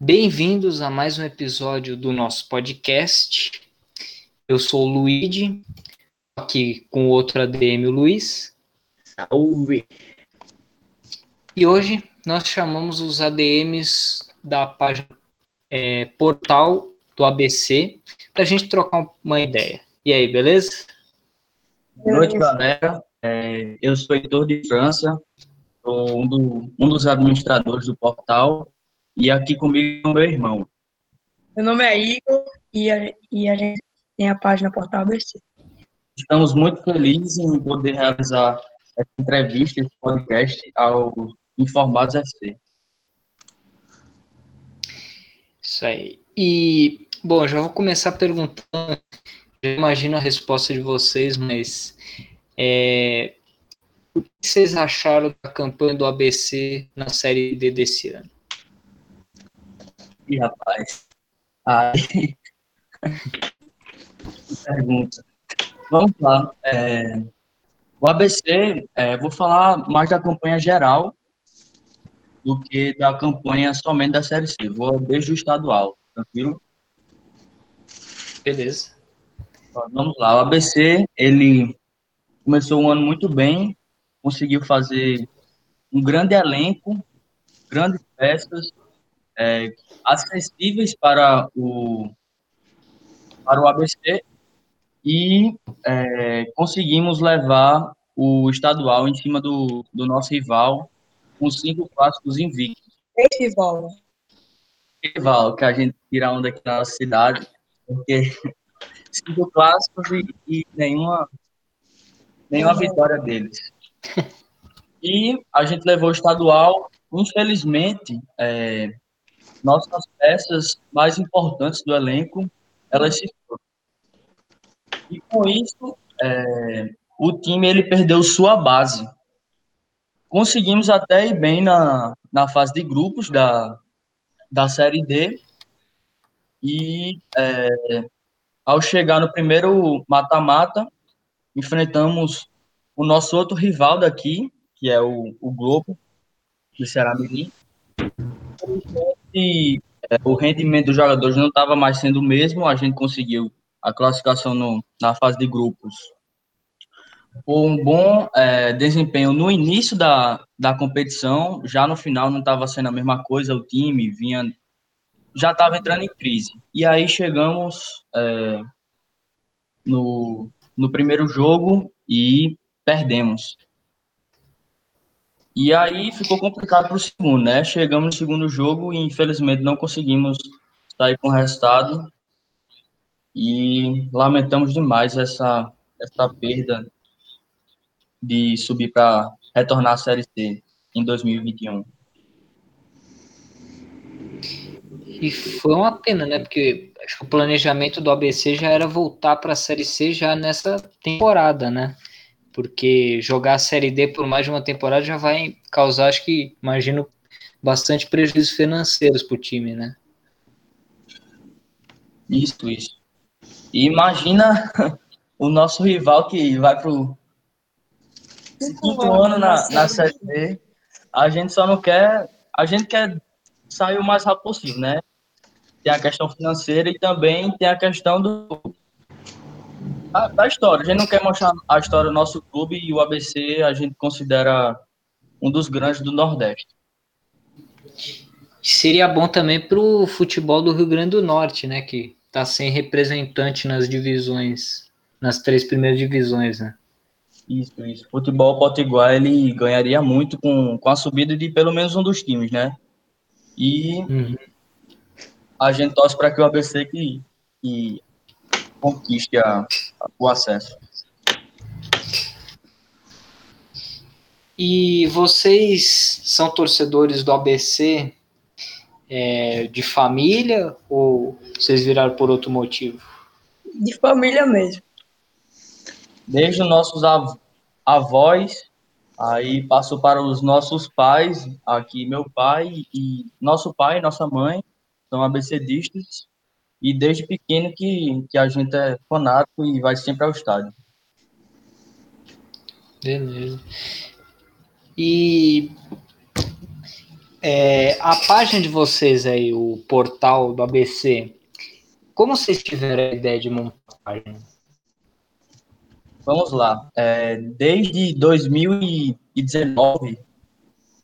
Bem-vindos a mais um episódio do nosso podcast. Eu sou o Luigi, aqui com o outro ADM, o Luiz. Salve! E hoje nós chamamos os ADMs da página é, portal do ABC para a gente trocar uma ideia. E aí, beleza? Boa noite, galera. É, eu sou Heitor de França, sou um, do, um dos administradores do portal e aqui comigo é o meu irmão. Meu nome é Igor e a, e a gente tem a página Portal ABC. Estamos muito felizes em poder realizar essa entrevista, esse podcast ao Informados FC. Isso aí. E, bom, já vou começar perguntando, já imagino a resposta de vocês, mas é, o que vocês acharam da campanha do ABC na Série D desse ano? Ih, rapaz. Aí. Pergunta. Vamos lá. É, o ABC, é, vou falar mais da campanha geral do que da campanha somente da Série C. Vou desde o estadual, tranquilo? Beleza. Vamos lá. O ABC, ele começou um ano muito bem, conseguiu fazer um grande elenco, grandes peças, é, acessíveis para o, para o ABC e é, conseguimos levar o estadual em cima do, do nosso rival com cinco clássicos invictos. Esse rival. Rival, que a gente tira onda aqui na nossa cidade, porque cinco clássicos e, e nenhuma, nenhuma vitória deles. E a gente levou o estadual, infelizmente, é, nossas peças mais importantes do elenco, elas se foram. E com isso, é, o time ele perdeu sua base. Conseguimos até ir bem na, na fase de grupos da, da Série D. E é, ao chegar no primeiro mata-mata, enfrentamos o nosso outro rival daqui, que é o, o Globo, do Ceará Mirim. E é, o rendimento dos jogadores não estava mais sendo o mesmo, a gente conseguiu a classificação no, na fase de grupos por um bom é, desempenho no início da, da competição, já no final não estava sendo a mesma coisa, o time vinha já estava entrando em crise. E aí chegamos é, no, no primeiro jogo e perdemos. E aí ficou complicado para o segundo, né? Chegamos no segundo jogo e infelizmente não conseguimos sair com o resultado. E lamentamos demais essa, essa perda de subir para retornar à Série C em 2021. E foi uma pena, né? Porque acho que o planejamento do ABC já era voltar para a Série C já nessa temporada, né? Porque jogar a Série D por mais de uma temporada já vai causar, acho que, imagino, bastante prejuízos financeiros para o time, né? Isso, isso. E imagina o nosso rival que vai pro quinto ano na, na Série D. A gente só não quer. A gente quer sair o mais rápido possível, né? Tem a questão financeira e também tem a questão do, da, da, história. A gente não quer mostrar a história do nosso clube e o ABC a gente considera um dos grandes do Nordeste. Seria bom também para o futebol do Rio Grande do Norte, né? Que está sem representante nas divisões, nas três primeiras divisões, né? Isso, isso. Futebol potiguar ele ganharia muito com, com a subida de pelo menos um dos times, né? E uhum. a gente torce para que o ABC que, que conquiste a, o acesso. E vocês são torcedores do ABC é, de família ou vocês viraram por outro motivo? De família mesmo desde os nossos av avós, aí passou para os nossos pais, aqui meu pai e nosso pai e nossa mãe são abecedistas, e desde pequeno que, que a gente é fanático e vai sempre ao estádio. Beleza. E É, a página de vocês aí, o portal do ABC, como vocês tiveram a ideia de montar a página? Vamos lá. É, desde 2019,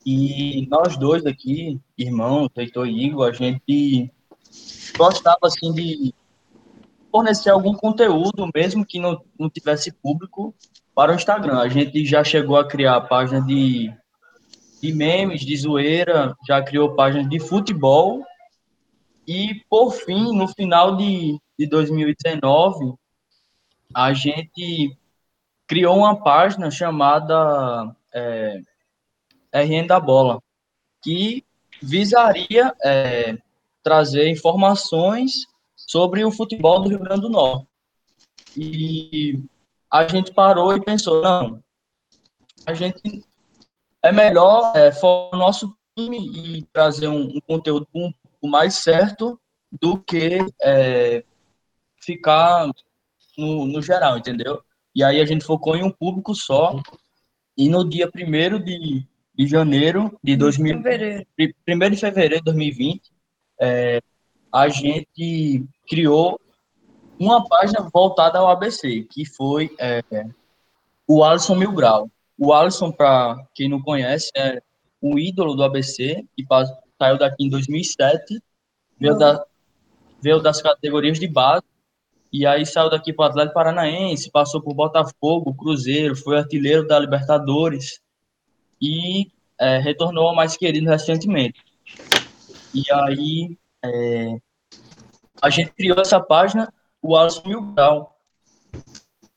e nós dois aqui, irmãos, Heitor e Igor, a gente gostava assim de fornecer algum conteúdo, mesmo que não, não tivesse público, para o Instagram. A gente já chegou a criar página de, de memes, de zoeira, já criou página de futebol. E, por fim, no final de, de 2019, a gente criou uma página chamada é, RN da Bola, que visaria é, trazer informações sobre o futebol do Rio Grande do Norte. E a gente parou e pensou, não, a gente é melhor é, no nosso time e trazer um, um conteúdo um, um mais certo do que é, ficar no, no geral, entendeu? E aí a gente focou em um público só. E no dia 1 de, de janeiro de 2000, fevereiro. 1 de fevereiro de 2020, é, a gente criou uma página voltada ao ABC, que foi é, o Alisson Mil Grau. O Alisson, para quem não conhece, é um ídolo do ABC, que saiu daqui em 2007, veio, da, veio das categorias de base, e aí saiu daqui para o Atlético Paranaense, passou por Botafogo, Cruzeiro, foi artilheiro da Libertadores, e é, retornou ao mais querido recentemente. E aí é, a gente criou essa página o Alisson Mil Grau.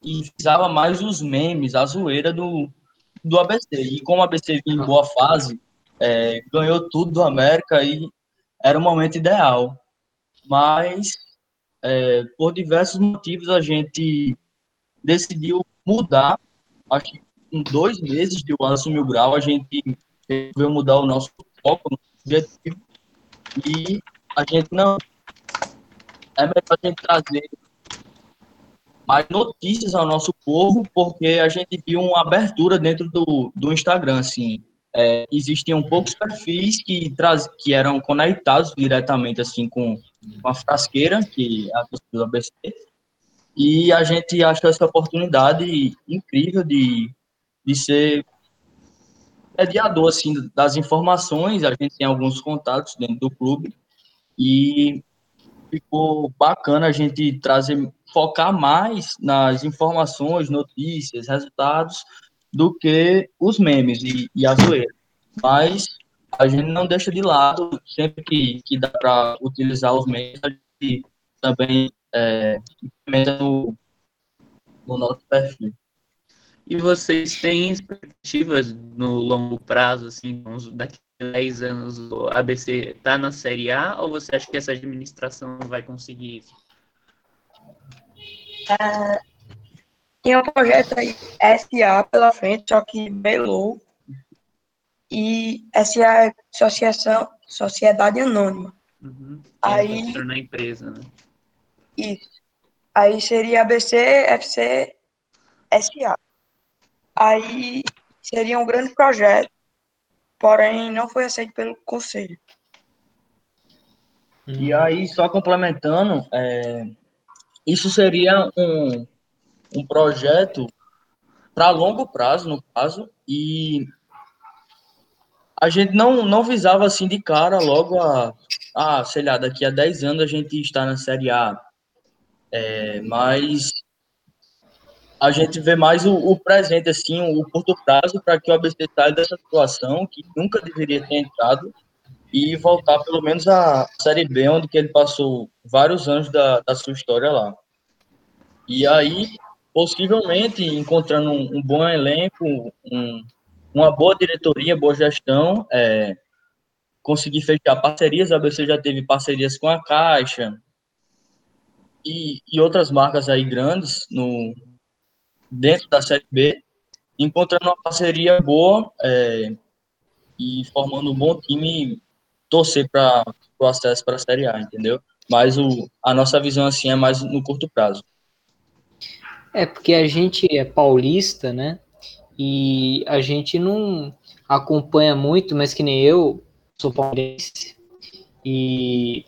E usava mais os memes, a zoeira do, do ABC. E como o ABC vinha em boa fase, é, ganhou tudo do América e era o momento ideal. Mas, é, por diversos motivos, a gente decidiu mudar. Acho que em dois meses de Alisson Mil Grau, a gente resolveu mudar o nosso foco, objetivo. E a gente não é melhor a gente trazer mais notícias ao nosso povo, porque a gente viu uma abertura dentro do, do Instagram, assim. É, existiam poucos perfis que, traz, que eram conectados diretamente, assim, com, com a frasqueira, que é a do ABC, e a gente achou essa oportunidade incrível de, de ser mediador, assim, das informações, a gente tem alguns contatos dentro do clube, e ficou bacana a gente trazer, focar mais nas informações, notícias, resultados, do que os memes e, e a zoeira. Mas a gente não deixa de lado, sempre que, que dá para utilizar os memes, a gente também é, no, no nosso perfil. E vocês têm expectativas no longo prazo, assim, daqui 10 anos o ABC está na Série A ou você acha que essa administração vai conseguir isso? É, tem um projeto aí, SA pela frente, só que below e SA é Associação, Sociedade Anônima. Uhum. Aí, na empresa, né? Isso. Aí seria ABC, FC, SA. Aí seria um grande projeto porém não foi aceito pelo conselho. E aí, só complementando, é, isso seria um, um projeto para longo prazo, no caso, e a gente não, não visava assim de cara logo a, a, sei lá, daqui a 10 anos a gente está na Série A. É, mas a gente vê mais o, o presente, assim, o curto prazo, para que o ABC saia dessa situação que nunca deveria ter entrado e voltar pelo menos à Série B, onde que ele passou vários anos da, da sua história lá. E aí, possivelmente, encontrando um, um bom elenco, um, uma boa diretoria, boa gestão, é, conseguir fechar parcerias. A ABC já teve parcerias com a Caixa e, e outras marcas aí grandes no, dentro da Série B, encontrando uma parceria boa é, e formando um bom time torcer para o acesso para a Série A, entendeu? Mas o, a nossa visão assim é mais no curto prazo. É porque a gente é paulista, né? E a gente não acompanha muito, mas que nem eu, sou palmeirense e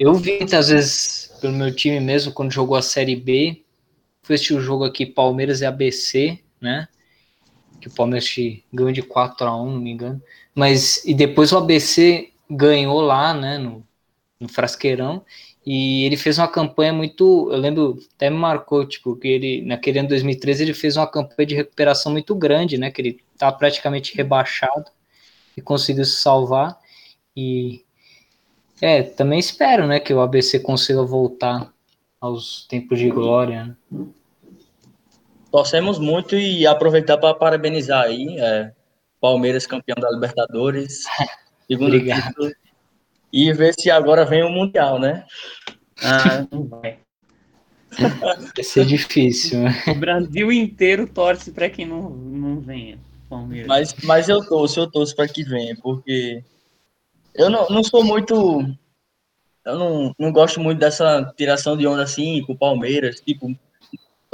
eu vi muitas vezes pelo meu time mesmo quando jogou a Série B. Fui assistir o jogo aqui Palmeiras e ABC, né? Que o Palmeiras ganhou de 4 a 1 não me engano. Mas e depois o ABC ganhou lá, né? No, no Frasqueirão. E ele fez uma campanha muito. Eu lembro, até me marcou, tipo, que ele, naquele ano 2013, ele fez uma campanha de recuperação muito grande, né? Que ele tá praticamente rebaixado e conseguiu se salvar. E é, também espero, né, que o ABC consiga voltar aos tempos de glória. Né? Torcemos muito e aproveitar para parabenizar aí, é, Palmeiras campeão da Libertadores, segundo Obrigado. título, e ver se agora vem o Mundial, né? Ah, não vai. Vai ser difícil, né? O Brasil inteiro torce para que não, não venha. Palmeiras. Mas, mas eu torço, eu torço para que venha, porque eu não, não sou muito. Eu não, não gosto muito dessa tiração de onda assim com o Palmeiras. Tipo,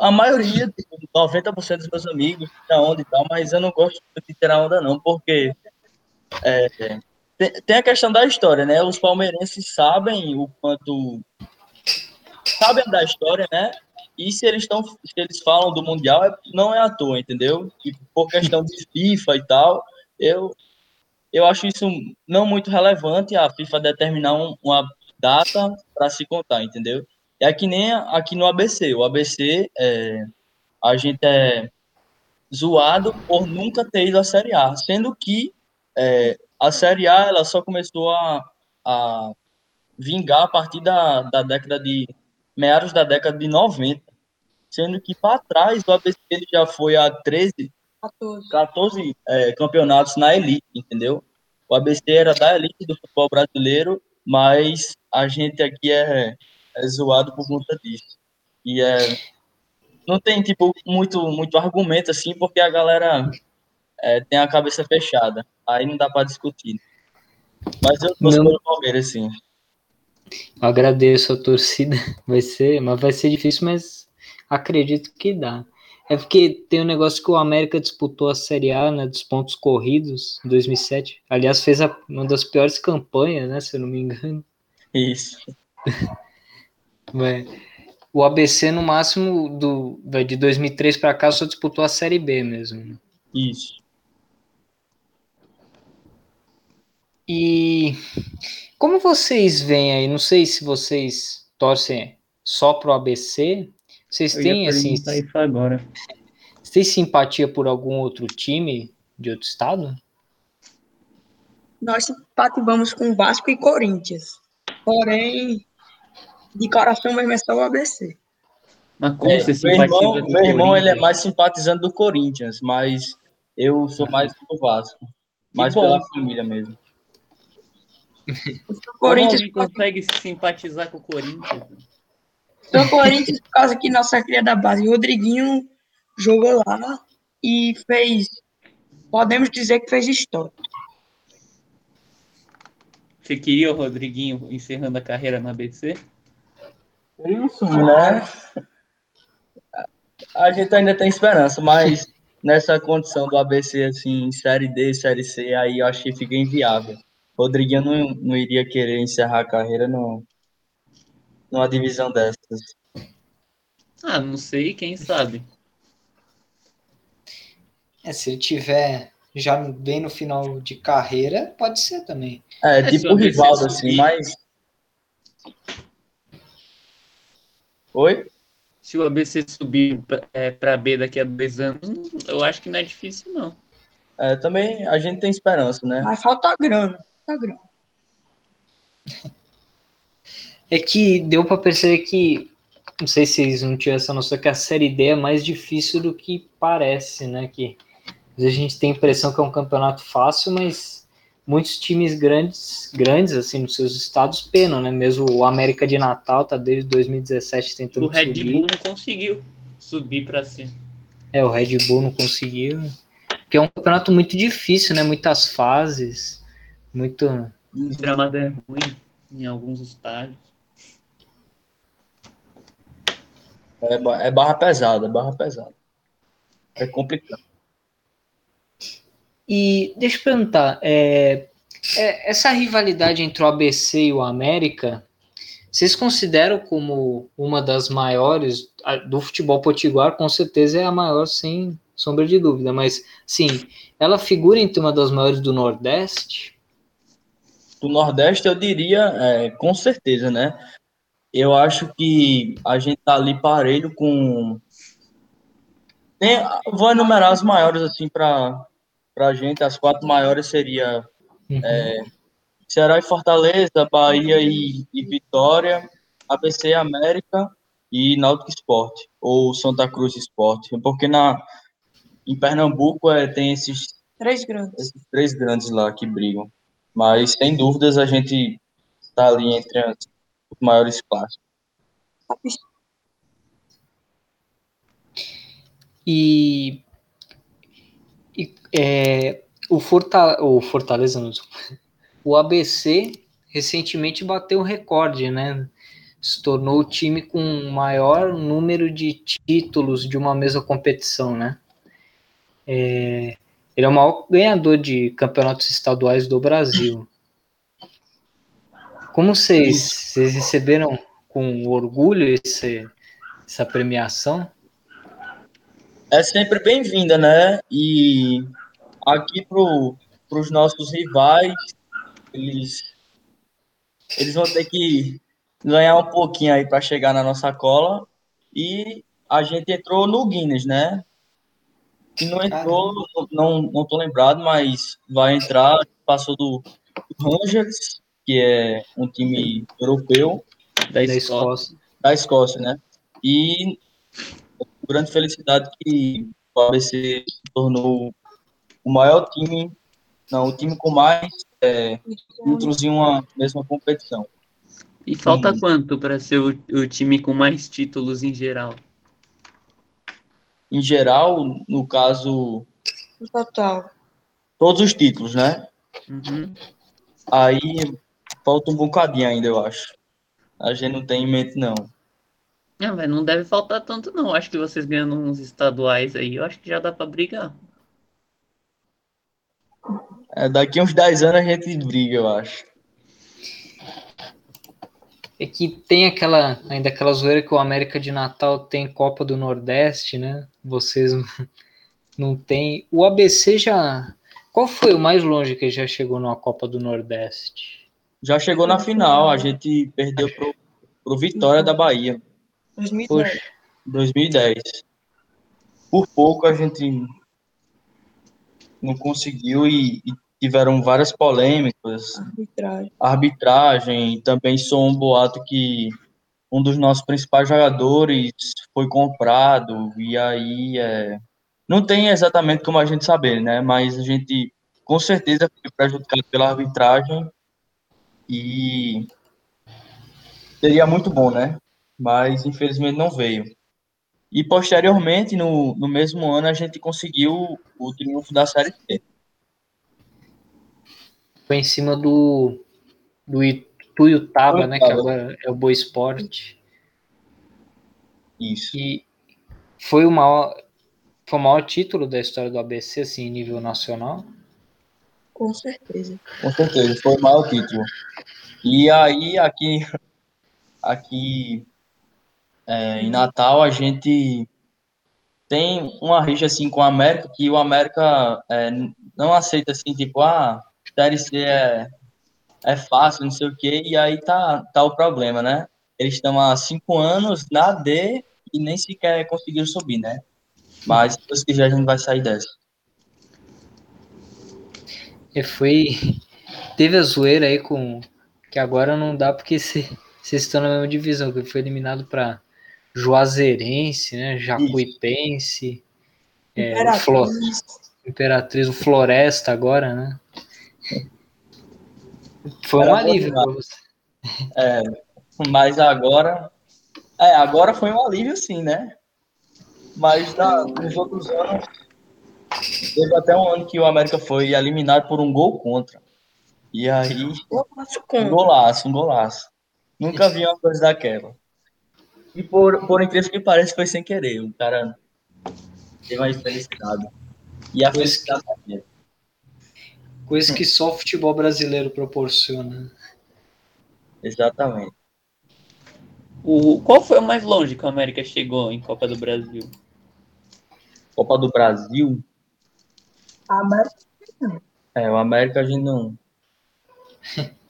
a maioria, tipo, 90% dos meus amigos tiram onda e tal, mas eu não gosto de tirar onda, não, porque é, tem, a questão da história, né? Os palmeirenses sabem o quanto. Sabem da história, né? E se eles estão, se eles falam do Mundial, é- não é à toa, entendeu? Tipo, por questão de FIFA e tal, eu, eu acho isso não muito relevante a FIFA determinar um- uma data para se contar, entendeu? É que nem aqui no ABC. O ABC, é, a gente é zoado por nunca ter ido à Série A, sendo que é, a Série A ela só começou a, a vingar a partir da, da década de meados da década de 90, sendo que para trás o ABC já foi a 13 14. 14 é, campeonatos na elite, entendeu? O ABC era da elite do futebol brasileiro, mas a gente aqui é, é zoado por conta disso. E é, não tem, tipo, muito, muito argumento, assim, porque a galera é, tem a cabeça fechada. Aí não dá para discutir. Mas eu torço Não. pelo Palmeiras, sim. Eu agradeço a torcida. Vai ser, mas vai ser difícil, mas acredito que dá. É porque tem um negócio que o América disputou a Série A, né, dos pontos corridos, em 2007. Aliás, fez a- uma das piores campanhas, né, se eu não me engano. Isso. É. O ABC, no máximo, do, de 2003 para cá, só disputou a Série B mesmo. né? Isso. E como vocês veem aí? Não sei se vocês torcem só pro ABC. Vocês Eu têm assim, isso agora. vocês têm simpatia por algum outro time de outro estado? Nós simpatizamos com Vasco e Corinthians. Porém, de coração mesmo é só o ABC. Mas como você meu irmão, meu irmão o ele é mais simpatizante do Corinthians, mas eu sou mais do Vasco. Mais pela família mesmo. O Corinthians, consegue simpatizar com o Corinthians? o Corinthians, por causa que nossa cria da base, Rodriguinho jogou lá e fez, podemos dizer que fez história. Você queria o Rodriguinho encerrando a carreira no ABC? Isso, né? A gente ainda tem esperança, mas nessa condição do ABC, assim, Série D, Série C, aí eu acho que fica inviável. Rodriguinho não, não iria querer encerrar a carreira no, numa divisão dessas. Ah, não sei, quem sabe. É, se ele tiver já bem no final de carreira, pode ser também. É, É, tipo o Rivaldo, assim, mas. Oi? Se o ABC subir para B daqui a dois anos, eu acho que não é difícil, não. É, também a gente tem esperança, né? Mas falta grana. Falta grana. É que deu para perceber que, não sei se vocês não tinham essa noção, que a Série D é mais difícil do que parece, né? Que às vezes a gente tem a impressão que é um campeonato fácil, mas muitos times grandes, grandes assim, nos seus estados penam, né? Mesmo o América de Natal tá desde 2017 tentando O Red subir. Bull não conseguiu subir para cima. É, o Red Bull não conseguiu. Porque é um campeonato muito difícil, né? Muitas fases, muito. O gramado é ruim em alguns estádios. É, é barra pesada, é barra pesada. É complicado. E deixa eu perguntar, é, É, essa rivalidade entre o ABC e o América, vocês consideram como uma das maiores a- do futebol potiguar? Com certeza é a maior, sem sombra de dúvida. Mas, sim, ela figura entre uma das maiores do Nordeste? Do Nordeste, eu diria, é, com certeza, né? Eu acho que a gente tá ali parelho com. Tem, vou enumerar as maiores, assim, para a gente. As quatro maiores seria Uhum. Ceará e Fortaleza, Bahia e, e Vitória, ABC América e Náutico Esporte, ou Santa Cruz Esporte. Porque na, em Pernambuco é, tem esses, Três grandes. esses três grandes lá que brigam. Mas, sem dúvidas, a gente está ali entre as, os maiores clássicos. E, e, é, o, o Fortaleza, não, o ABC recentemente bateu um recorde, né? Se tornou o time com o maior número de títulos de uma mesma competição, né? É, ele é o maior ganhador de campeonatos estaduais do Brasil. Como vocês, vocês receberam com orgulho esse, essa premiação? É sempre bem-vinda, né? E aqui para os nossos rivais, eles, eles vão ter que ganhar um pouquinho aí para chegar na nossa cola. E a gente entrou no Guinness, né? Se não entrou, não, não tô lembrado, mas vai entrar. Passou do, Rangers, que é um time europeu, Da, Da escola. Escócia. da Escócia, né? E grande felicidade que o ABC se tornou o maior time, não, o time com mais é, títulos em uma mesma competição. E falta quanto para ser o, o time com mais títulos em geral? Em geral, no caso, No total. todos os títulos, né? Uhum. Aí falta um bocadinho ainda, eu acho. A gente não tem em mente, não. Não, mas não deve faltar tanto, não. Acho que vocês ganhando uns estaduais aí, eu acho que já dá para brigar. É, daqui uns 10 anos a gente briga, eu acho. É que tem aquela, ainda aquela zoeira que o América de Natal tem Copa do Nordeste, né? Vocês não tem. O ABC já. Qual foi o mais longe que já chegou numa Copa do Nordeste? Já chegou na final, a gente perdeu pro, pro Vitória da Bahia, 2010. Poxa, em 2010. Por pouco a gente não conseguiu e, e tiveram várias polêmicas, Arbitragem. arbitragem, também sou um boato que um dos nossos principais jogadores foi comprado, e aí é, não tem exatamente como a gente saber, né? Mas a gente com certeza foi prejudicado pela arbitragem e seria muito bom, né? Mas infelizmente não veio. E posteriormente, no, no mesmo ano, a gente conseguiu o triunfo da Série C. foi em cima do, do Ituiutaba, né? Que agora é o Boa Esporte. Isso. E foi o maior, foi o maior título da história do ABC, assim, em nível nacional. Com certeza. Com certeza, foi o maior título. E aí, aqui, aqui é, em Natal, a gente tem uma rixa assim com o América, que o América é, não aceita assim, tipo, ah, Série C é, é fácil, não sei o quê, e aí tá, tá o problema, né? Eles estão há cinco anos na D e nem sequer conseguiram subir, né? Mas, se Deus quiser, a gente vai sair dessa. E foi. Teve a zoeira aí com. Que agora não dá porque se- vocês estão na mesma divisão, que foi eliminado para Juazeirense, né? Jacuipense, é, o Flo- Imperatriz. Imperatriz, o Floresta agora, né? Foi um alívio você. É, mas agora. É, agora foi um alívio, sim, né? Mas na, nos outros anos. Teve até um ano que o América foi eliminado por um gol contra. E aí, um golaço, um golaço. Nunca vi uma coisa daquela. E por, por incrível que pareça, foi sem querer. O cara teve uma infelicidade. E a Pois felicidade dele. Coisa que só o futebol brasileiro proporciona. Exatamente. O, qual foi o mais longe que o América chegou em Copa do Brasil? Copa do Brasil. A América É, o América a gente não.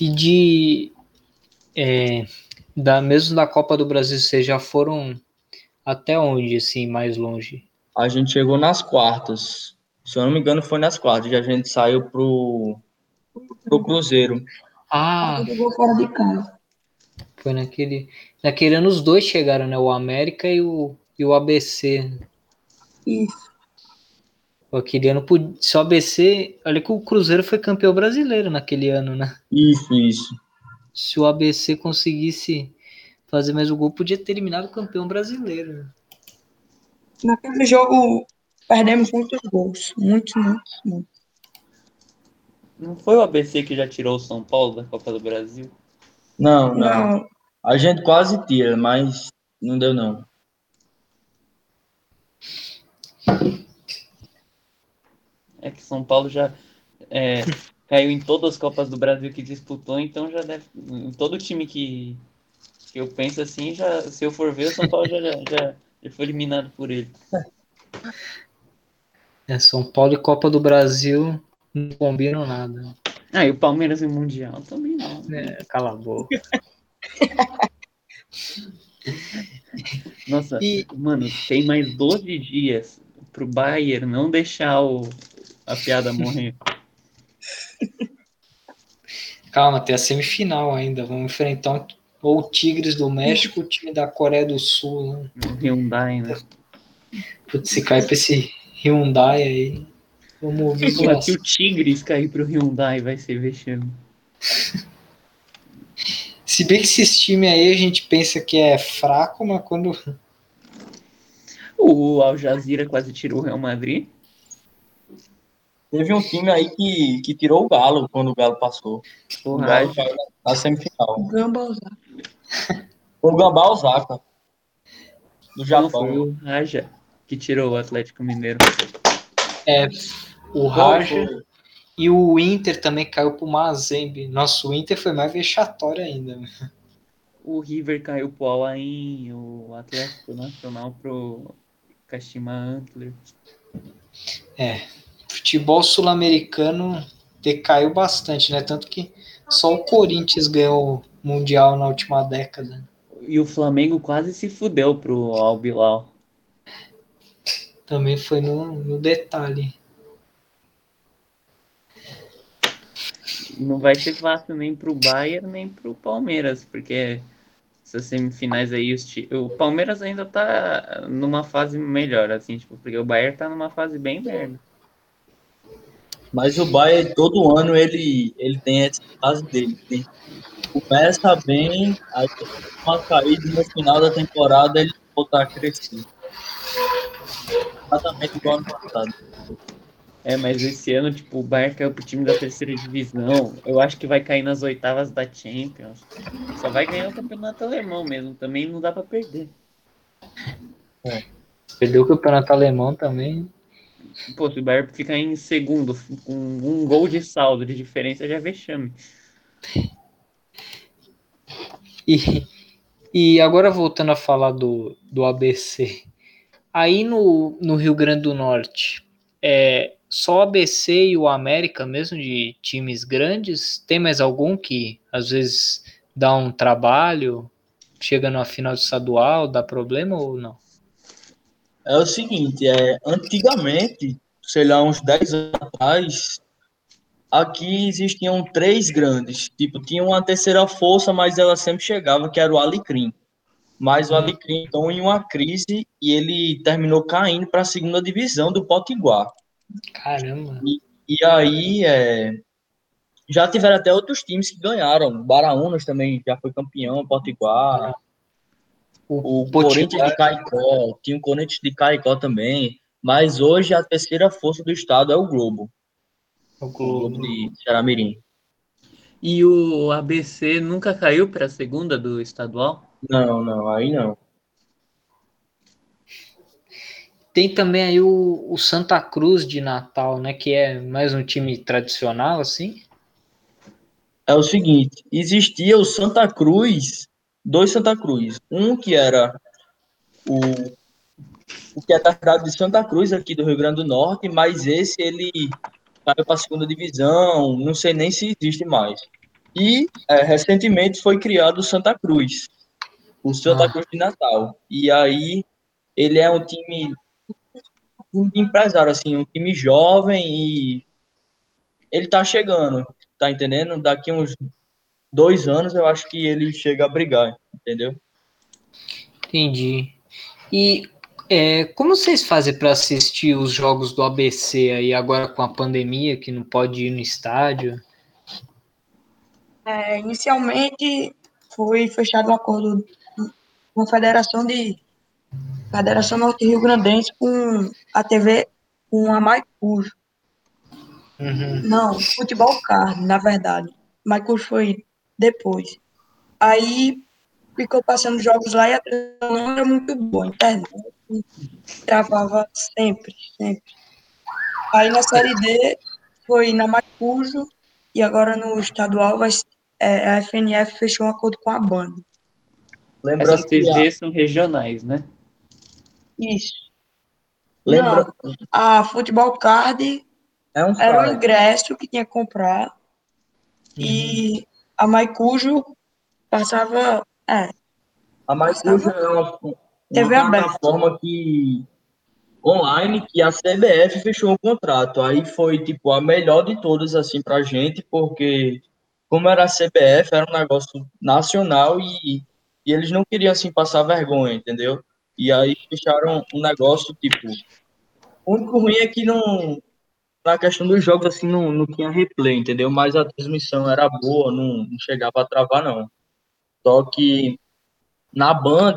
E de. é, da, mesmo da Copa do Brasil, vocês já foram até onde, assim, mais longe? A gente chegou nas quartas. Se eu não me engano, foi nas quartas. E a gente saiu pro, pro Cruzeiro. Ah, jogou fora de casa. foi naquele. Naquele ano os dois chegaram, né? O América e o, e o ABC. Isso. Aquele ano, o ABC. Olha que o Cruzeiro foi campeão brasileiro naquele ano, né? Isso, isso. Se o ABC conseguisse fazer mais um gol, podia ter eliminado o campeão brasileiro. Naquele jogo perdemos muitos gols. Muitos, muitos, muitos. Não foi o ABC que já tirou o São Paulo da Copa do Brasil? Não, não. Não, A gente quase tira, mas não deu não. É São Paulo já é, caiu em todas as Copas do Brasil que disputou, então já deve. Em todo time que, que eu penso assim, já, se eu for ver, o São Paulo já, já, já foi eliminado por ele. É, São Paulo e Copa do Brasil não combinam nada. Ah, e o Palmeiras e o Mundial também não. né? Cala a boca. Nossa, E- mano, tem mais 12 dias pro Bayern não deixar o, a piada morrer. Calma, tem a semifinal ainda. Vamos enfrentar um- ou o Tigres do México ou o time da Coreia do Sul. Né? Hyundai, né? Putz, se cair pra esse Hyundai aí, vamos ouvir de se o Tigres cair pro Hyundai, vai ser vexame. Se bem que esses times aí a gente pensa que é fraco, mas quando. O Al Jazeera quase tirou o Real Madrid. Teve um time aí que, que tirou o Galo quando o Galo passou. O O Galo caiu na, na semifinal. o Gamba Osaka. O Gambá Osaka. Do Japão. foi o Raja que tirou o Atlético Mineiro. É, o Raja e o Inter também caiu pro Mazembe. Nossa, o Inter foi mais vexatório ainda. né? O River caiu pro Alain, o Atlético Nacional pro Kashima Antler. Futebol sul-americano decaiu bastante, né? Tanto que só o Corinthians ganhou o Mundial na última década. E o Flamengo quase se fudeu pro Al Bilal. Também foi no, no detalhe. Não vai ser fácil nem pro Bayern, nem pro Palmeiras, porque essas semifinais aí, o Palmeiras ainda tá numa fase melhor, assim, tipo, porque o Bayern tá numa fase bem merda. Mas o Bayern, todo ano, ele, ele tem essa fase dele. Tem, começa bem, aí tem uma caída no final da temporada ele volta a crescer. Exatamente igual ano passado. É, mas esse ano, tipo, o Bayern caiu pro time da terceira divisão. Eu acho que vai cair nas oitavas da Champions. Só vai ganhar o campeonato alemão mesmo. Também não dá pra perder. Perdeu o campeonato alemão também. Pô, se o Bayern ficar em segundo, com um gol de saldo de diferença, já vexame. E, e agora voltando a falar do, do ABC. Aí no, no Rio Grande do Norte, é só o ABC e o América mesmo de times grandes? Tem mais algum que às vezes dá um trabalho, chega numa final de estadual, dá problema ou não? É o seguinte, é, antigamente, sei lá, uns 10 anos atrás, aqui existiam três grandes. Tipo, tinha uma terceira força, mas ela sempre chegava, que era o Alecrim. Mas o Alecrim entrou em uma crise e ele terminou caindo para a segunda divisão do Potiguar. Caramba. E aí, é, já tiveram até outros times que ganharam. Baraunas também já foi campeão, Potiguar. O Corinthians de Caicó, tinha o Corinthians de Caicó também. Mas hoje a terceira força do estado é o Globo. O O Globo Globo. de Xaramirim. E o ABC nunca caiu pra segunda do estadual? Não, não, aí não. tem também aí o, o Santa Cruz de Natal, né? Que é mais um time tradicional, assim. É o seguinte, existia o Santa Cruz, dois Santa Cruz. Um que era o, o que é da cidade de Santa Cruz, aqui do Rio Grande do Norte, mas esse ele caiu para a segunda divisão, não sei nem se existe mais. E é, recentemente foi criado o Santa Cruz, o Santa ah. Cruz de Natal. E aí ele é um time um empresário, assim, um time jovem e ele tá chegando, tá entendendo? Daqui uns dois anos eu acho que ele chega a brigar, entendeu? Entendi. E é, como vocês fazem para assistir os jogos do ABC aí agora com a pandemia, que não pode ir no estádio? É, inicialmente foi fechado um acordo com a Federação de Federação Norte Rio Grandense com a TV, com a Maicujo. Uhum. Não, Futebol Card, na verdade. Maicujo foi depois. Aí ficou passando jogos lá e a televisão não era muito boa, a internet travava sempre, sempre. Aí na Série D foi na Maicujo e agora no estadual vai, é, a FNF fechou um acordo com a banda. Essas TVs são regionais, né? Isso. Lembra? Não, a Futebol Card é um era o ingresso que tinha que comprar. Uhum. E a Maicujo passava. É. A Maicujo é uma, uma plataforma que online que a CBF fechou um contrato. Aí foi tipo a melhor de todas assim pra gente, porque como era a CBF, era um negócio nacional e, e eles não queriam assim passar vergonha, entendeu? E aí fecharam um negócio, tipo. O único ruim é que não. Na questão dos jogos, assim, não, não tinha replay, entendeu? Mas a transmissão era boa, não, não chegava a travar, não. Só que na Band,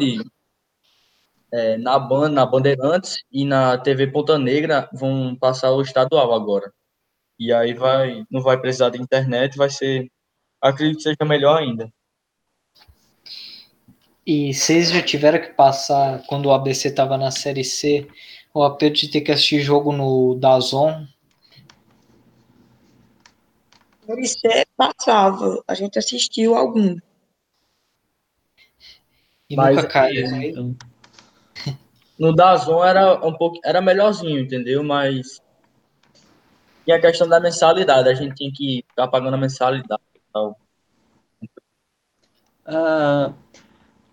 é, na Band, na Bandeirantes e na TV Ponta Negra vão passar o estadual agora. E aí vai, não vai precisar de internet, vai ser, acredito que seja melhor ainda. E vocês já tiveram que passar, quando o ABC estava na Série C, o aperto de ter que assistir jogo no Dazon? Série C passava, a gente assistiu algum. E Mas, nunca caiu, né? Então. No Dazon era um pouco, era melhorzinho, entendeu? Mas e a questão da mensalidade, a gente tinha que ficar pagando a mensalidade e tal. Ah,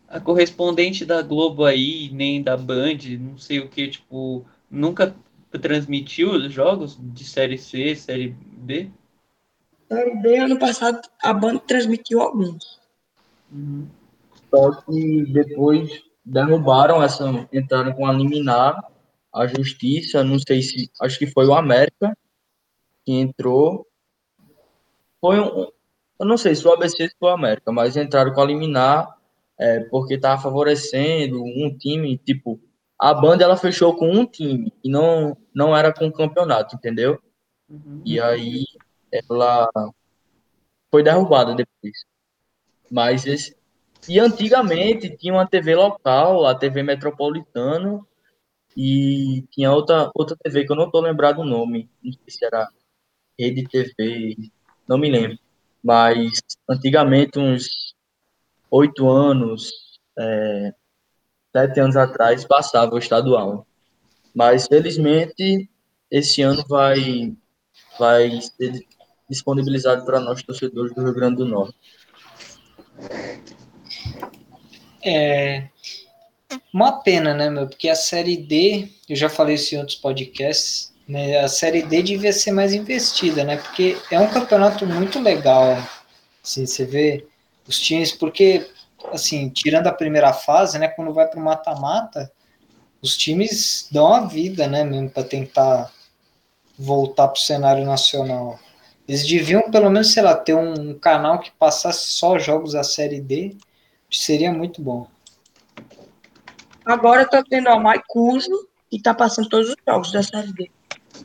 a correspondente da Globo aí, nem da Band, não sei o que, tipo, nunca transmitiu os jogos de Série C, Série B? Série B, ano passado, a Band transmitiu alguns. Uhum. Só que depois derrubaram essa, entraram com a liminar, a justiça, não sei se, acho que foi o América que entrou. Foi um, eu não sei se o ABC foi o América, mas entraram com a liminar é, porque estava favorecendo um time, tipo, a banda ela fechou com um time e não, não era com o campeonato, entendeu? Uhum. E aí ela foi derrubada depois. Mas esse, e antigamente tinha uma TV local, a TV Metropolitano, e tinha outra, outra TV que eu não estou lembrado o nome, não sei se era Rede TV, não me lembro. Mas antigamente, uns oito anos, é, sete anos atrás, passava o estadual. Mas, felizmente, esse ano vai, vai ser disponibilizado para nós, torcedores do Rio Grande do Norte. É uma pena, né, meu? Porque a Série D, eu já falei isso em outros podcasts, né, a Série D devia ser mais investida, né? Porque é um campeonato muito legal. Assim, você vê os times, porque, assim, tirando a primeira fase, né, quando vai para o mata-mata, os times dão a vida, né, mesmo, para tentar voltar para o cenário nacional. Eles deviam, pelo menos, sei lá, ter um canal que passasse só jogos da Série D, seria muito bom. Agora tá tendo a Maicujo e tá passando todos os jogos da Série D.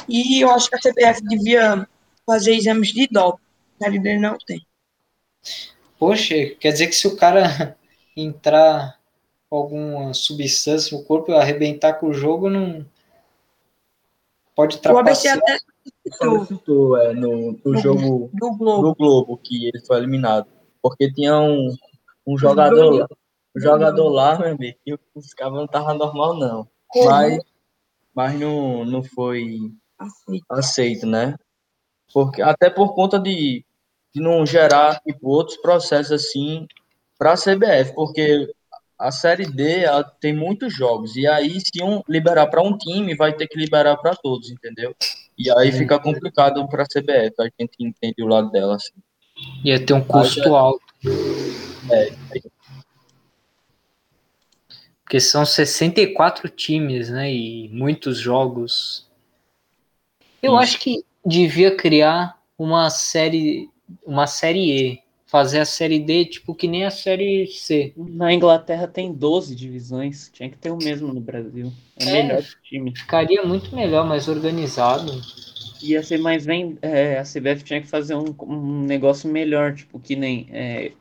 E eu acho que a CBF devia fazer exames de doping. Na Série D não tem. Poxa, quer dizer que se o cara entrar alguma substância no corpo e arrebentar com o jogo, não, pode O ABC até Citou é, no, no jogo do Globo. do Globo que ele foi eliminado. Porque tinha um, um jogador, lá- um jogador lá, meu amigo, que os caras não estavam normal, não. Mas, mas não, não foi Assim. aceito, né? Porque, até por conta de, de não gerar tipo, outros processos assim para a CBF, porque a Série D tem muitos jogos, e aí se um liberar para um time, vai ter que liberar para todos, entendeu? E aí fica complicado para a CBF, a gente entende o lado dela. Assim. Ia ter um custo já- alto. É, Porque são 64 times, né? E muitos jogos. Eu Isso. acho que devia criar uma série, uma série E, fazer a série D tipo que nem a série C. Na Inglaterra tem 12 divisões. Tinha que ter o mesmo no Brasil. É, É. melhor time. Ficaria muito melhor, mais organizado. Ia ser mais bem. é, a CBF tinha que fazer um, um negócio melhor, tipo, que nem. é,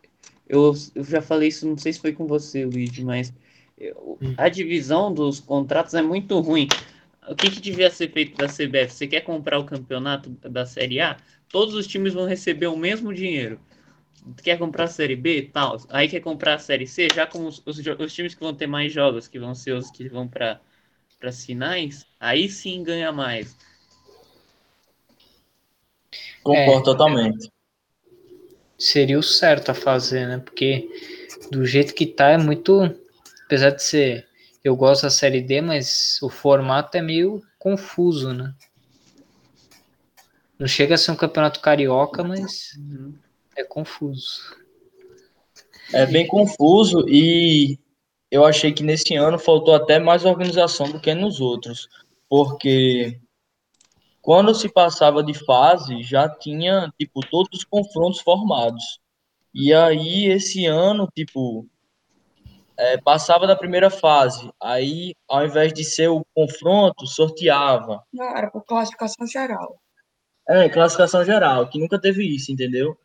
eu, eu já falei isso, não sei se foi com você, Luigi, mas eu- a divisão dos contratos é muito ruim. O que, que devia ser feito da CBF? Você quer comprar o campeonato da Série A? Todos os times vão receber o mesmo dinheiro. Quer comprar a Série B? Tal. Aí quer comprar a Série C? Já com os, os, os times que vão ter mais jogos, que vão ser os que vão para as finais, aí sim ganha mais. concordo É. totalmente. Seria o certo a fazer, né? Porque do jeito que tá é muito. Apesar de ser. Eu gosto da série D, mas o formato é meio confuso, né? Não chega a ser um campeonato carioca, mas Uhum. É confuso. É bem confuso e eu achei que nesse ano faltou até mais organização do que nos outros, porque quando se passava de fase já tinha tipo todos os confrontos formados. E aí esse ano, tipo, é, passava da primeira fase, aí ao invés de ser o confronto, sorteava. Não, era por classificação geral. É, classificação geral, que nunca teve isso, entendeu?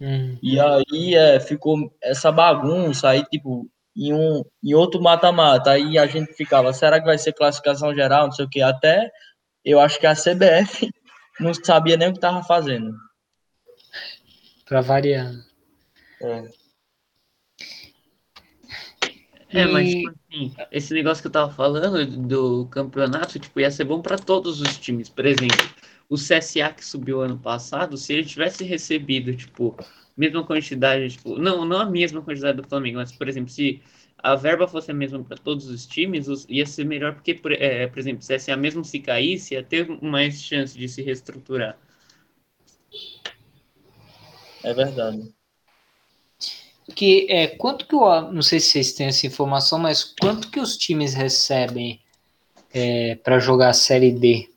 Hum. E aí é, ficou essa bagunça, aí tipo, em, um, em outro mata-mata, aí a gente ficava, será que vai ser classificação geral, não sei o que, até eu acho que a CBF não sabia nem o que estava fazendo. Pra variar. É. É, mas tipo assim, esse negócio que eu tava falando do campeonato, tipo, ia ser bom para todos os times. Por exemplo, o CSA que subiu ano passado, se ele tivesse recebido, tipo, mesma quantidade, tipo, não, não a mesma quantidade do Flamengo, mas, por exemplo, se a verba fosse a mesma para todos os times, os- ia ser melhor porque, por, é, por exemplo, o CSA mesmo se caísse, ia ter mais chance de se reestruturar. É verdade. Que é quanto que o não sei se vocês têm essa informação, mas quanto que os times recebem é, para jogar a série D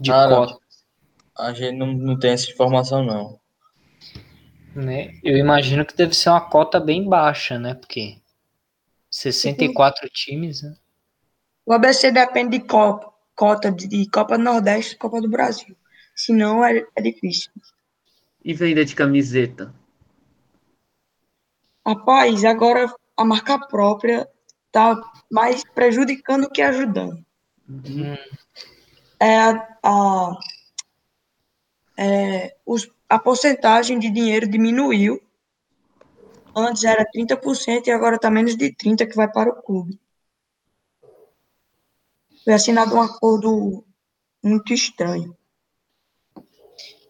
de Cara, cota, A gente não, não tem essa informação, não. né? Eu imagino que deve ser uma cota bem baixa, né? Porque 64 times, né? O ABC depende de Copa, cota de, de Copa do Nordeste e Copa do Brasil. Senão é, é difícil. E venda de camiseta? Rapaz, agora a marca própria tá mais prejudicando que ajudando. Uhum. É a, a, é, os, a porcentagem de dinheiro diminuiu. Antes era 30% e agora está menos de 30% que vai para o clube. Foi assinado um acordo muito estranho.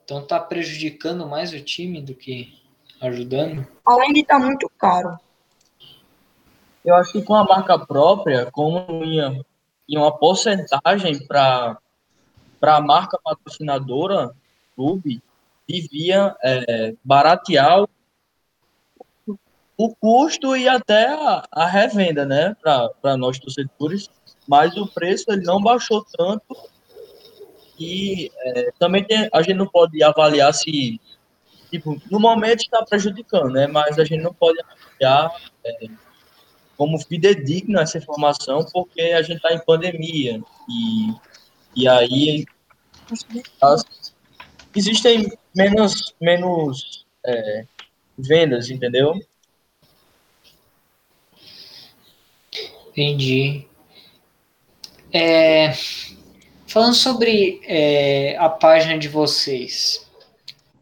Então tá prejudicando mais o time do que ajudando. Além de estar muito caro. Eu acho que com a marca própria, como ia, ia uma porcentagem para a marca patrocinadora, clube, devia é, baratear o, o custo e até a, a revenda, né, para nós torcedores, mas o preço ele não baixou tanto e é, também tem, a gente não pode avaliar se, tipo, no momento está prejudicando, né, mas a gente não pode avaliar é, como fidedigna essa informação, porque a gente está em pandemia e, e aí as, existem menos, menos é, vendas, entendeu? Entendi. É, falando sobre é, a página de vocês,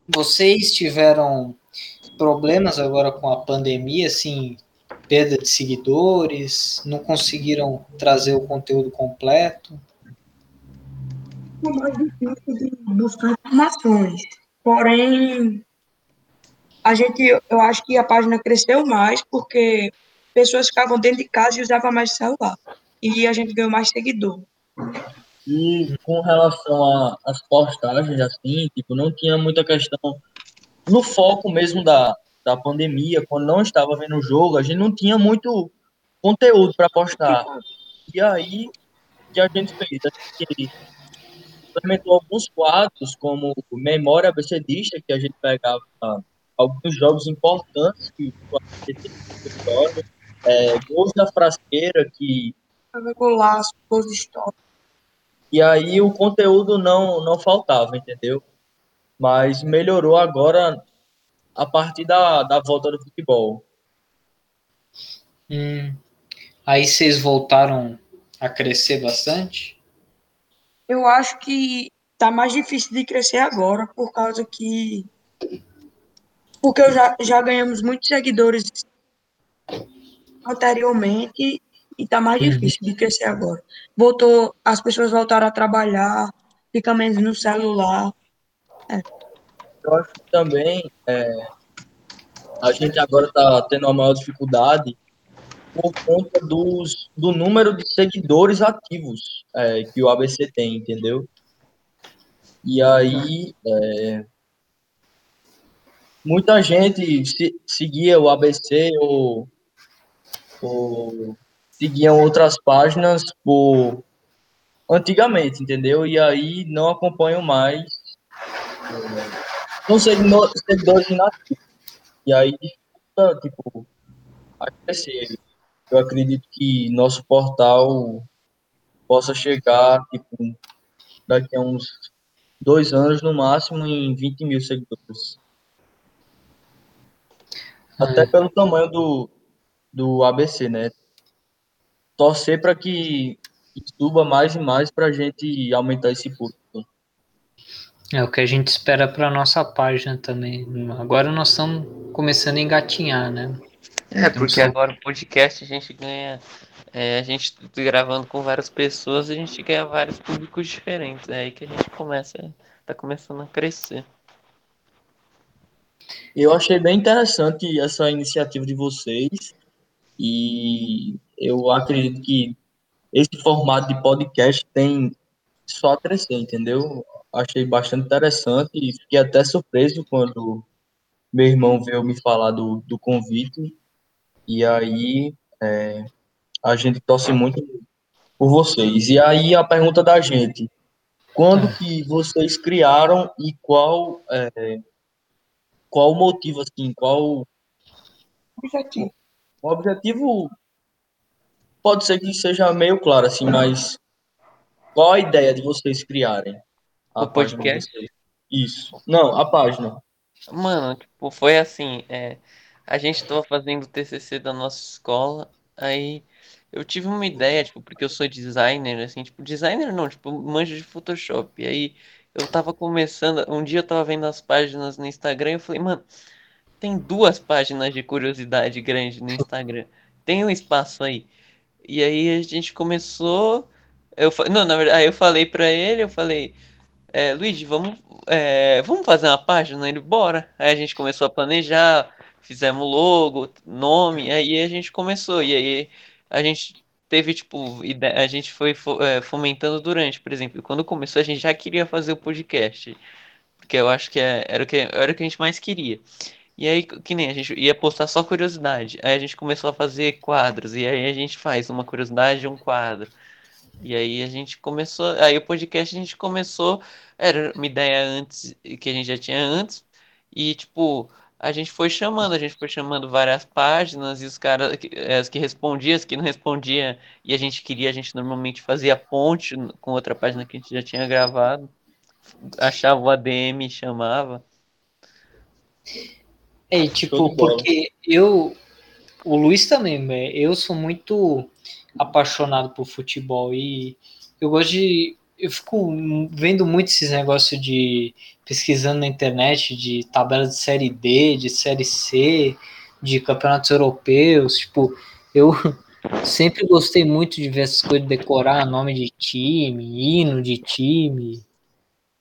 vocês tiveram problemas agora com a pandemia, assim, perda de seguidores, não conseguiram trazer o conteúdo completo? É mais difícil buscar informações. Porém, a gente, eu acho que a página cresceu mais porque pessoas ficavam dentro de casa e usavam mais celular. E a gente ganhou mais seguidor. E com relação às postagens, assim, tipo, não tinha muita questão no foco mesmo da, da pandemia, quando não estava vendo o jogo, a gente não tinha muito conteúdo para postar. E aí, o que a gente fez? A gente implementou alguns quadros, como Memória ABCdista, que a gente pegava alguns jogos importantes que é, Gols da Frasqueira, que. Gols de história. E aí o conteúdo não, não faltava, entendeu? Mas melhorou agora a partir da, da volta do futebol. Hum. Aí vocês voltaram a crescer bastante? Eu acho que tá mais difícil de crescer agora, por causa que. Porque eu já, já ganhamos muitos seguidores anteriormente e tá mais uhum. difícil de crescer agora. Voltou, as pessoas voltaram a trabalhar, fica menos no celular. É. Eu acho que também é, a gente agora está tendo uma maior dificuldade por conta dos, do número de seguidores ativos é, que o ABC tem, entendeu? E aí, é, muita gente se, seguia o ABC ou, ou seguiam outras páginas por antigamente, entendeu? E aí não acompanham mais. Não sei, seguidores inativos. E aí dificulta, tipo, a crescer. Eu acredito que nosso portal possa chegar, tipo, daqui a uns dois anos no máximo em 20 mil seguidores. Até é. pelo tamanho do, do ABC, né? Torcer para que suba mais e mais para a gente aumentar esse público. É o que a gente espera para nossa página também. Agora nós estamos começando a engatinhar, né? É, porque agora o podcast a gente ganha. É, a gente gravando com várias pessoas, a gente ganha vários públicos diferentes. É aí que a gente começa. Tá começando a crescer. Eu achei bem interessante essa iniciativa de vocês. E eu acredito que esse formato de podcast tem só a crescer, entendeu? Achei bastante interessante e fiquei até surpreso quando meu irmão veio me falar do, do convite. E aí é, a gente torce muito por vocês. E aí a pergunta da gente, quando que vocês criaram e qual é, qual o motivo assim, qual objetivo? O objetivo pode ser que seja meio claro, assim, mas qual a ideia de vocês criarem? o podcast? Isso. Não, a página. Mano, tipo, foi assim, é, a gente tava fazendo o TCC da nossa escola, aí eu tive uma ideia, tipo, porque eu sou designer, assim, tipo, designer não, tipo, manjo de Photoshop, e aí eu tava começando, um dia eu tava vendo as páginas no Instagram e eu falei, mano, tem duas páginas de curiosidade grande no Instagram, tem um espaço aí. E aí a gente começou. Eu, não, na verdade, aí eu falei pra ele, eu falei, é, Luigi, vamos, é, vamos fazer uma página? Ele, bora. Aí a gente começou a planejar, fizemos logo, nome, aí a gente começou. E aí a gente teve, tipo, a gente foi é, fomentando durante, por exemplo, quando começou a gente já queria fazer o podcast. Porque eu acho que é, era, o que era o que a gente mais queria. E aí, que nem a gente ia postar só curiosidade. Aí a gente começou a fazer quadros. E aí a gente faz uma curiosidade e um quadro. E aí a gente começou. Aí o podcast a gente começou. Era uma ideia antes que a gente já tinha antes. E tipo, a gente foi chamando, a gente foi chamando várias páginas e os caras, as que respondiam, as que não respondiam, e a gente queria, a gente normalmente fazia ponte com outra página que a gente já tinha gravado. Achava o ADM e chamava. É, tipo, porque eu, o Luiz também, eu sou muito apaixonado por futebol e eu gosto de. Eu fico vendo muito esses negócios de. pesquisando na internet de tabela de série D, de série C, de campeonatos europeus. Tipo, eu sempre gostei muito de ver essas coisas, decorar nome de time, hino de time.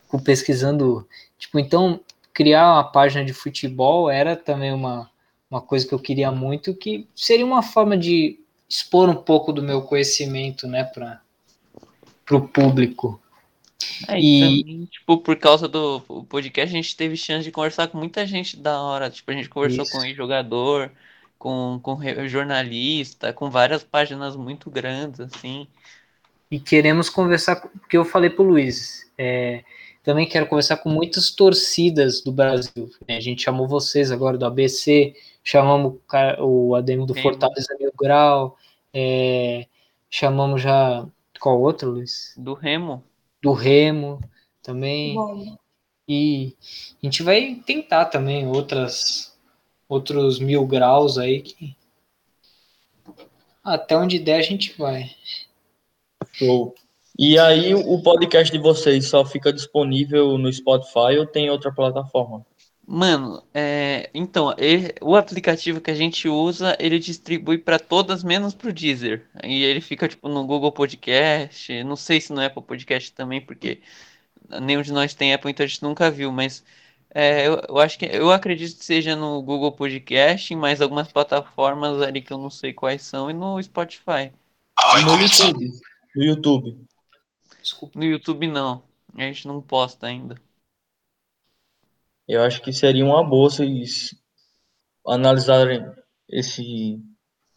Fico pesquisando. Tipo, então, criar uma página de futebol era também uma, uma coisa que eu queria muito, que seria uma forma de expor um pouco do meu conhecimento, né, para o público. É, e, também, tipo, por causa do podcast, a gente teve chance de conversar com muita gente da hora. Tipo, a gente conversou isso. com jogador, com, com jornalista, com várias páginas muito grandes, assim. E queremos conversar, porque eu falei pro Luiz, é, também quero conversar com muitas torcidas do Brasil. A gente chamou vocês agora do ABC, chamamos o Ademo do Sim. Fortaleza Mil Grau, é, chamamos já. Qual outro, Luiz? Do Remo. Do Remo também. Bom. E a gente vai tentar também outras outros mil graus aí que até onde der a gente vai. Show. E aí o podcast de vocês só fica disponível no Spotify ou tem outra plataforma? Mano, é, então, ele, o aplicativo que a gente usa, ele distribui para todas, menos pro Deezer. E ele fica, tipo, no Google Podcast, não sei se no Apple Podcast também, porque nenhum de nós tem Apple, então a gente nunca viu, mas é, eu, eu, acho que, eu acredito que seja no Google Podcast, em mais algumas plataformas ali que eu não sei quais são, e no Spotify. No YouTube. No YouTube. No YouTube não, a gente não posta ainda. Eu acho que seria uma boa vocês analisarem esse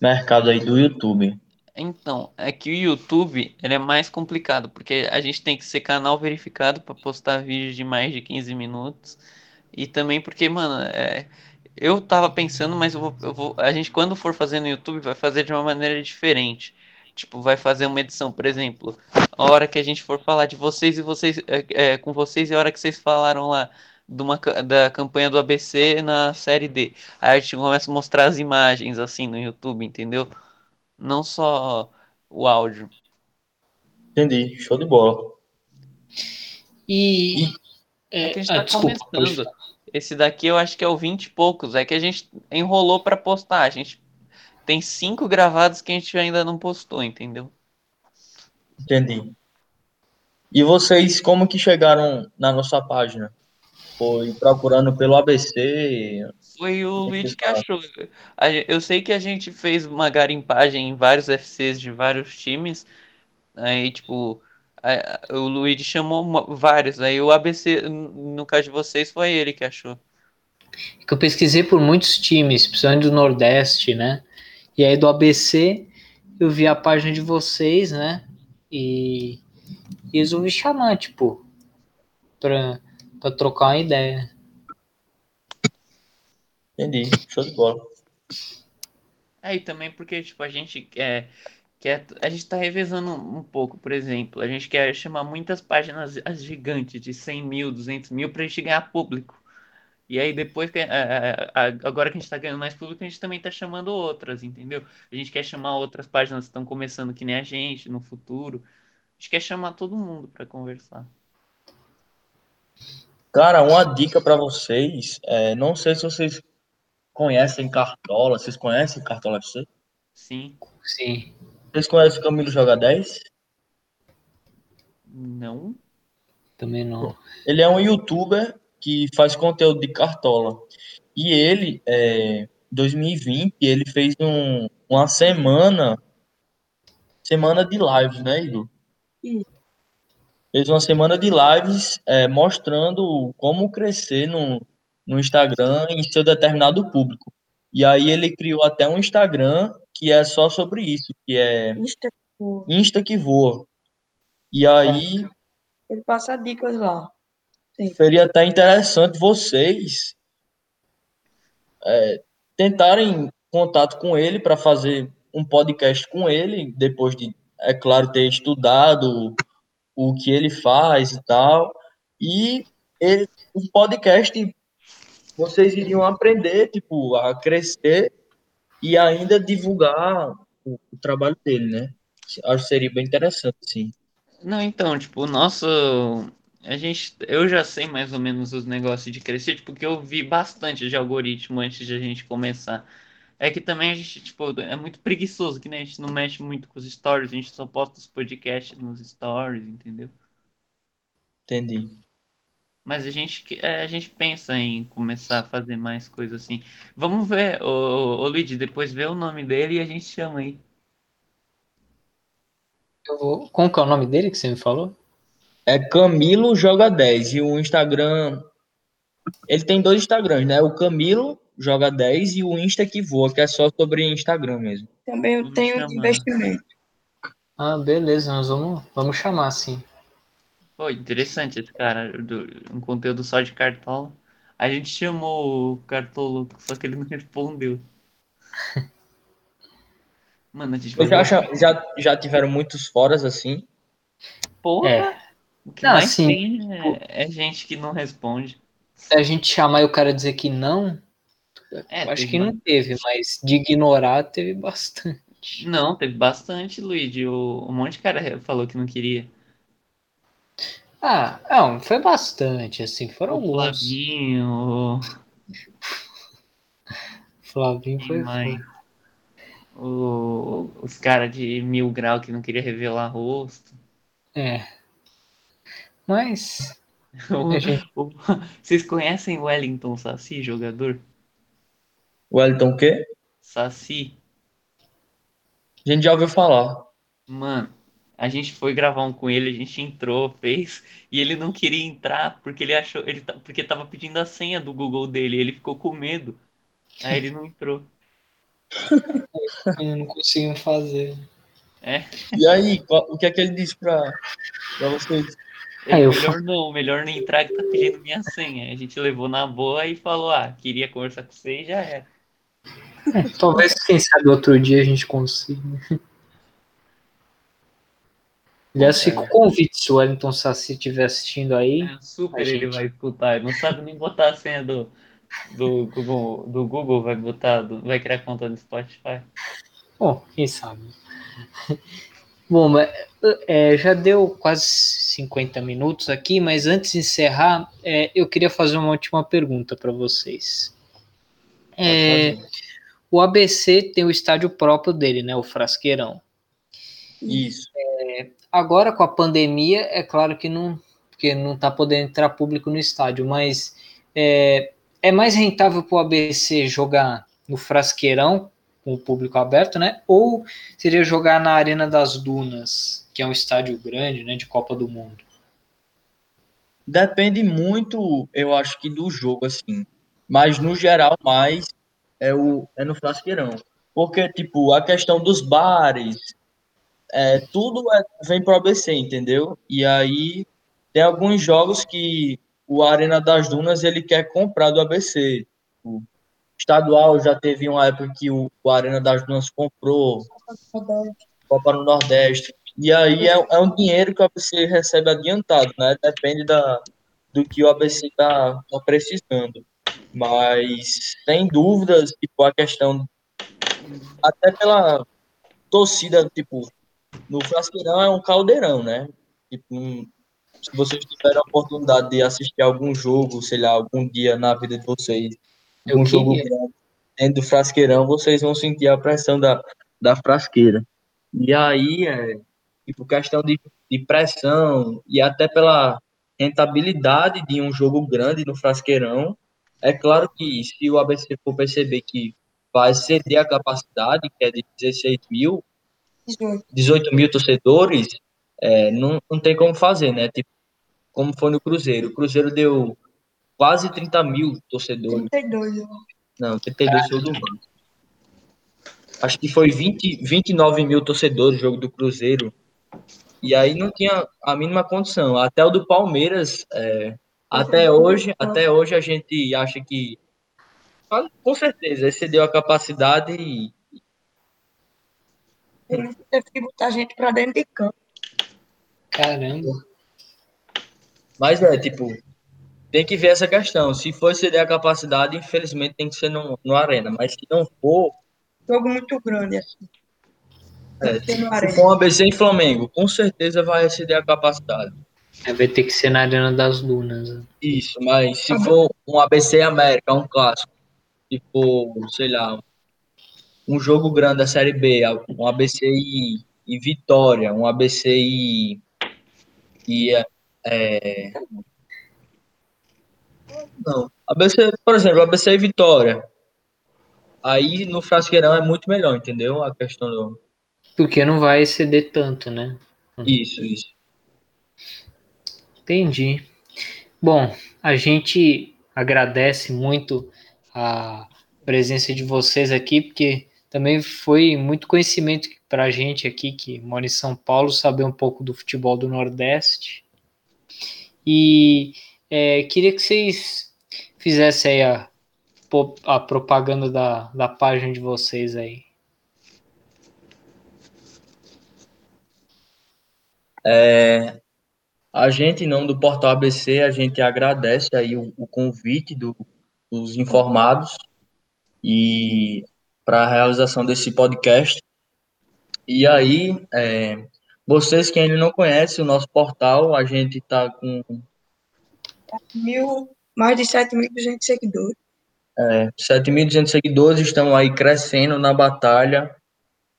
mercado aí do YouTube. Então, é que o YouTube ele é mais complicado, porque a gente tem que ser canal verificado para postar vídeos de mais de 15 minutos. E também porque, mano, é, eu tava pensando, mas eu vou, eu vou, a gente quando for fazer no YouTube vai fazer de uma maneira diferente. Tipo, vai fazer uma edição, por exemplo, a hora que a gente for falar de vocês e vocês é, é, com vocês e a hora que vocês falaram lá de uma, da campanha do ABC na série D. Aí a gente começa a mostrar as imagens assim no YouTube, entendeu? Não só o áudio. Entendi, show de bola. E. É, que a gente ah, tá desculpa, começando. Esse daqui eu acho que é o 20 e poucos. É que a gente enrolou para postar. A gente tem cinco gravados que a gente ainda não postou, entendeu? Entendi. E vocês como que chegaram na nossa página? Foi procurando pelo ABC? Foi o Luiz que achou. Eu sei que a gente fez uma garimpagem em vários FCs de vários times. Aí, tipo, o Luiz chamou vários. Aí o ABC, no caso de vocês, foi ele que achou. Que eu pesquisei por muitos times, principalmente do Nordeste, né? E aí do ABC eu vi a página de vocês, né? E, e resolvi chamar, tipo, pra, para trocar uma ideia. Entendi, show de bola. É, e também porque, tipo, a gente quer, quer a gente tá revezando um pouco, por exemplo, a gente quer chamar muitas páginas as gigantes de 100 mil, 200 mil pra gente ganhar público. E aí depois, que, agora que a gente tá ganhando mais público, a gente também tá chamando outras, entendeu? A gente quer chamar outras páginas que estão começando que nem a gente, no futuro. A gente quer chamar todo mundo para conversar. Cara, uma dica para vocês, é, não sei se vocês conhecem Cartola, vocês conhecem Cartola FC? Sim. Sim. Vocês conhecem o Camilo Joga 10? Não. Também não. Ele é um youtuber que faz conteúdo de Cartola. E ele, é, 2020, ele fez um, uma semana semana de lives, né, Igor? Isso fez uma semana de lives é, mostrando como crescer no, no Instagram em seu determinado público. E aí ele criou até um Instagram que é só sobre isso, que é Insta que voa. Insta que voa. E aí. Ele passa dicas lá. Sim. Seria até interessante vocês é, tentarem contato com ele para fazer um podcast com ele, depois de, é claro, ter estudado o que ele faz e tal. E ele, o podcast, vocês iriam aprender, tipo, a crescer e ainda divulgar o, o trabalho dele, né? Acho que seria bem interessante, sim. Não, então, tipo, o nosso. A gente. Eu já sei mais ou menos os negócios de crescer, tipo, porque eu vi bastante de algoritmo antes de a gente começar. É que também a gente, tipo, é muito preguiçoso, que né, a gente não mexe muito com os stories, a gente só posta os podcasts nos stories, entendeu? Entendi. Mas a gente, que- é, a gente pensa em começar a fazer mais coisas assim. Vamos ver, ô, ô, ô Luigi, depois vê o nome dele e a gente chama aí. Eu vou... Como que é o nome dele que você me falou? É Camilo Joga 10 e o Instagram. Ele tem dois Instagrams, né? O Camilo Joga 10 e o Insta que voa, que é só sobre Instagram mesmo. Também eu Vamos tenho chamar. investimento. Ah, beleza, nós vamos, vamos chamar sim. Pô, interessante esse cara, do, um conteúdo só de cartola. A gente chamou o Cartolo, só que ele não respondeu. Mano, a gente já, já, já tiveram muitos foras assim? Porra! É. O que Não, mais assim, tem é, é gente que não responde. Se a gente chamar e o cara dizer que não, É, eu acho que não teve, mas de ignorar teve bastante. Não, teve bastante, Luigi. O, um monte de cara falou que não queria. Ah, não, foi bastante, assim, foram O alguns. Flavinho, Flavinho foi mãe. O, os caras de mil grau que não queria revelar rosto. É. Mas, O- a gente, o- vocês conhecem o Wellington Saci, jogador? Wellington o quê? Saci? A gente já ouviu falar. Mano, a gente foi gravar um com ele, a gente entrou, fez, e ele não queria entrar porque ele achou, ele porque tava pedindo a senha do Google dele, ele ficou com medo. Aí ele não entrou. não conseguimos fazer. É, E aí, o que é que ele disse pra, pra vocês? Ah, eu melhor não, melhor não entrar que tá pedindo minha senha. A gente levou na boa e falou, ah, queria conversar com você e já era. Talvez, quem sabe, outro dia a gente consiga. Aliás, fica o convite se o Wellington Saci estiver assistindo aí. É, super ele vai escutar, ele não sabe nem botar a senha do, do, Google, do Google, vai botar, do- vai criar conta no Spotify. Bom, quem sabe. Bom, é, já deu quase 50 minutos aqui, mas antes de encerrar, é, eu queria fazer uma última pergunta para vocês. É, o ABC tem o estádio próprio dele, né? O Frasqueirão. Isso. Agora com a pandemia, é claro que não, porque não está podendo entrar público no estádio, mas é, é mais rentável para o ABC jogar no Frasqueirão com o público aberto, né? Ou seria jogar na Arena das Dunas, que é um estádio grande, né? De Copa do Mundo. Depende muito, eu acho que do jogo, assim. Mas no geral, mais é, o, é no Frasqueirão. Porque, tipo, a questão dos bares, é, tudo é- vem pro ABC, entendeu? E aí tem alguns jogos que o Arena das Dunas ele quer comprar do ABC. O estadual já teve uma época que o, o Arena das Dunas comprou, Copa no Nordeste. E aí é, é um dinheiro que o ABC recebe adiantado, né? Depende da, do que o ABC está tá precisando. Mas, sem dúvidas, tipo, a questão, até pela torcida, tipo, no Frasqueirão é um caldeirão, né? Tipo, um- se vocês tiverem a oportunidade de assistir algum jogo, sei lá, algum dia na vida de vocês, Eu algum jogo queria. dentro do Frasqueirão, vocês vão sentir a pressão da, da frasqueira. E aí, é, tipo, questão de, de pressão e até pela rentabilidade de um jogo grande no Frasqueirão, é claro que se o ABC for perceber que vai ceder a capacidade, que é de 16 mil, 18. 18 mil torcedores, é, não, não tem como fazer, né? Tipo, como foi no Cruzeiro. O Cruzeiro deu quase 30 mil torcedores. 32, eu acho. Não, 32 foi o do Vasco. Acho que foi 20, 29 mil torcedores o jogo do Cruzeiro. E aí não tinha a mínima condição. Até o do Palmeiras, é, até hoje, até hoje a gente acha que com certeza excedeu a capacidade e Ele teve que botar a gente pra dentro de campo. Caramba. Mas é, tipo, tem que ver essa questão. Se for exceder a capacidade, infelizmente tem que ser no, no Arena. Mas se não for, Jogo muito grande, assim. É, se Arena. for um ABC e Flamengo, com certeza vai exceder a capacidade. É, vai ter que ser na Arena das Dunas. né? Isso, mas se for um ABC América, um clássico, se for, sei lá, um jogo grande da Série B, um ABC e, e Vitória, um ABC e, e é, não, ABC, por exemplo, ABC e Vitória. Aí no Frasqueirão é muito melhor, entendeu? A questão do. Porque não vai exceder tanto, né? Isso, isso. Entendi. Bom, a gente agradece muito a presença de vocês aqui, porque também foi muito conhecimento para a gente aqui que mora em São Paulo saber um pouco do futebol do Nordeste. E é, queria que vocês fizessem a, a propaganda da, da página de vocês aí. É, a gente, em nome do Portal ABC, a gente agradece aí o, o convite do- dos informados e para a realização desse podcast. E aí, é, vocês que ainda não conhecem o nosso portal, a gente está com Mil, mais de 7.200 seguidores. 7.200 seguidores, estão aí crescendo na batalha,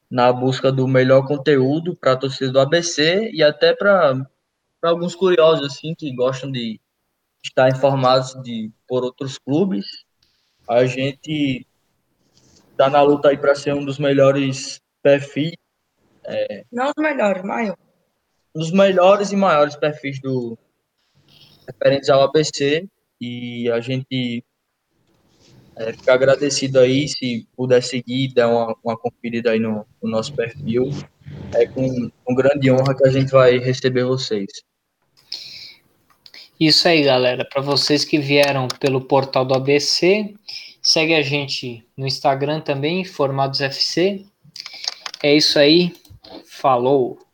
na busca do melhor conteúdo para a torcida do ABC e até para alguns curiosos assim que gostam de estar informados de por outros clubes. A gente está na luta aí para ser um dos melhores perfis, Não os melhores, maior. um dos melhores e maiores perfis do referentes ao ABC e a gente é, fica agradecido aí se puder seguir, dar uma, uma conferida aí no, no nosso perfil. É com, com grande honra que a gente vai receber vocês. Isso aí, galera. Para vocês que vieram pelo portal do ABC, segue a gente no Instagram também, Formados FC. É isso aí. Falou!